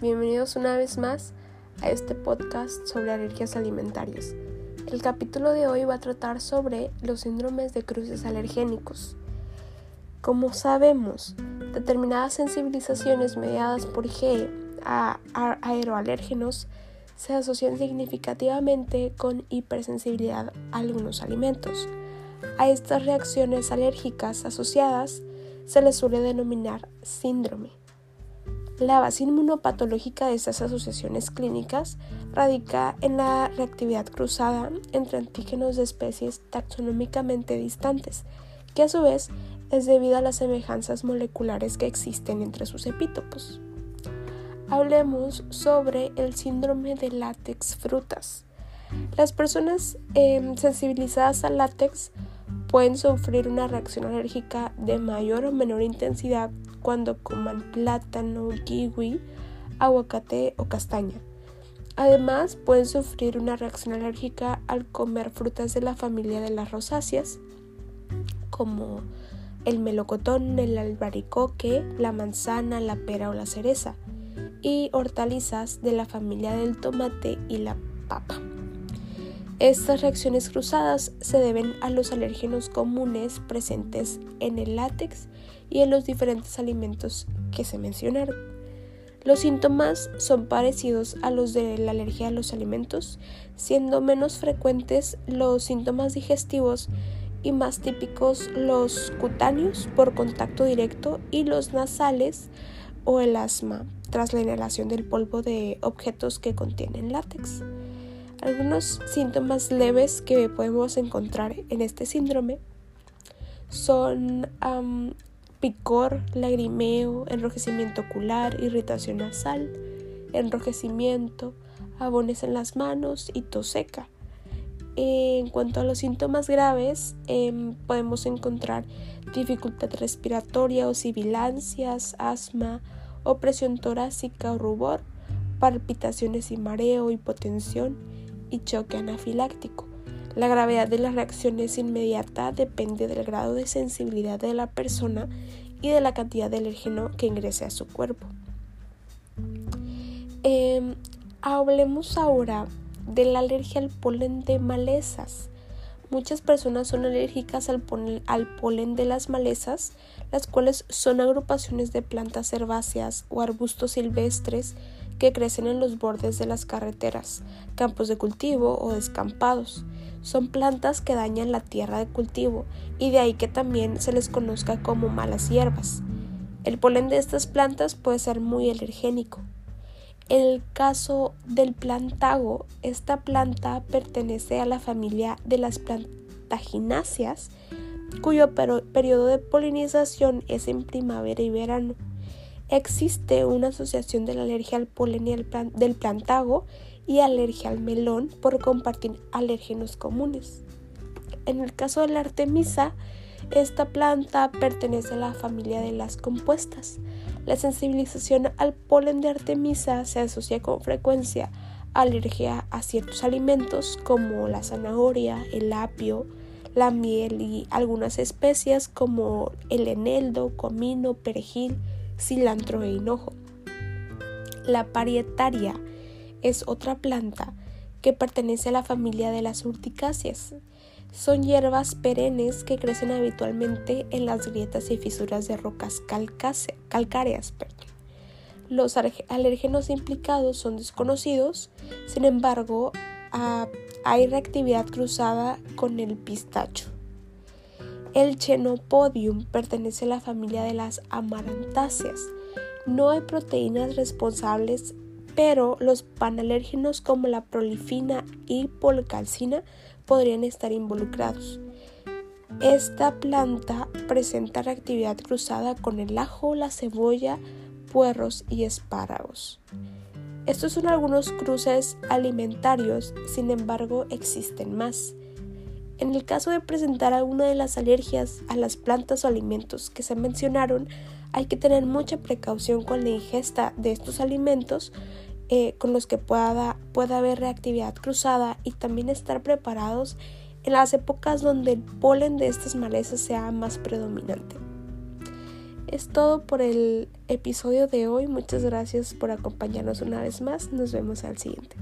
bienvenidos una vez más a este podcast sobre alergias alimentarias. El capítulo de hoy va a tratar sobre los síndromes de cruces alergénicos. Como sabemos, determinadas sensibilizaciones mediadas por G a aeroalérgenos se asocian significativamente con hipersensibilidad a algunos alimentos. A estas reacciones alérgicas asociadas se les suele denominar síndrome. La base inmunopatológica de estas asociaciones clínicas radica en la reactividad cruzada entre antígenos de especies taxonómicamente distantes, que a su vez es debido a las semejanzas moleculares que existen entre sus epítopos. Hablemos sobre el síndrome de látex frutas. Las personas em, sensibilizadas al látex pueden sufrir una reacción alérgica de mayor o menor intensidad cuando coman plátano, kiwi, aguacate o castaña. Además, pueden sufrir una reacción alérgica al comer frutas de la familia de las rosáceas, como el melocotón, el albaricoque, la manzana, la pera o la cereza, y hortalizas de la familia del tomate y la papa. Estas reacciones cruzadas se deben a los alérgenos comunes presentes en el látex y en los diferentes alimentos que se mencionaron. Los síntomas son parecidos a los de la alergia a los alimentos, siendo menos frecuentes los síntomas digestivos y más típicos los cutáneos por contacto directo y los nasales o el asma tras la inhalación del polvo de objetos que contienen látex. Algunos síntomas leves que podemos encontrar en este síndrome son picor, lagrimeo, enrojecimiento ocular, irritación nasal, enrojecimiento, abones en las manos y tos seca. En cuanto a los síntomas graves, em, podemos encontrar dificultad respiratoria o sibilancias, asma, opresión torácica o rubor, palpitaciones y mareo, hipotensión y choque anafiláctico. La gravedad de las reacciones inmediata depende del grado de sensibilidad de la persona y de la cantidad de alérgeno que ingrese a su cuerpo. Em, hablemos ahora de la alergia al polen de malezas. Muchas personas son alérgicas al polen de las malezas, las cuales son agrupaciones de plantas herbáceas o arbustos silvestres que crecen en los bordes de las carreteras, campos de cultivo o descampados. Son plantas que dañan la tierra de cultivo y de ahí que también se les conozca como malas hierbas. El polen de estas plantas puede ser muy alergénico. En el caso del plantago, esta planta pertenece a la familia de las plantagináceas, cuyo periodo de polinización es en primavera y verano. Existe una asociación de la alergia al polen y del plantago y alergia al melón por compartir alérgenos comunes. En el caso de la artemisa, esta planta pertenece a la familia de las compuestas. La sensibilización al polen de artemisa se asocia con frecuencia a alergia a ciertos alimentos como la zanahoria, el apio, la miel y algunas especias como el eneldo, comino, perejil, cilantro e hinojo. La parietaria es otra planta que pertenece a la familia de las urticáceas. Son hierbas perennes que crecen habitualmente en las grietas y fisuras de rocas calcáreas. Los alérgenos implicados son desconocidos, sin embargo, ah, hay reactividad cruzada con el pistacho. El Chenopodium pertenece a la familia de las amarantáceas. No hay proteínas responsables, pero los panalérgenos como la prolifina y polcalcina podrían estar involucrados. Esta planta presenta reactividad cruzada con el ajo, la cebolla, puerros y espárragos. Estos son algunos cruces alimentarios, sin embargo existen más. En el caso de presentar alguna de las alergias a las plantas o alimentos que se mencionaron, hay que tener mucha precaución con la ingesta de estos alimentos eh, con los que pueda, pueda haber reactividad cruzada y también estar preparados en las épocas donde el polen de estas malezas sea más predominante. Es todo por el episodio de hoy. Muchas gracias por acompañarnos una vez más. Nos vemos al siguiente.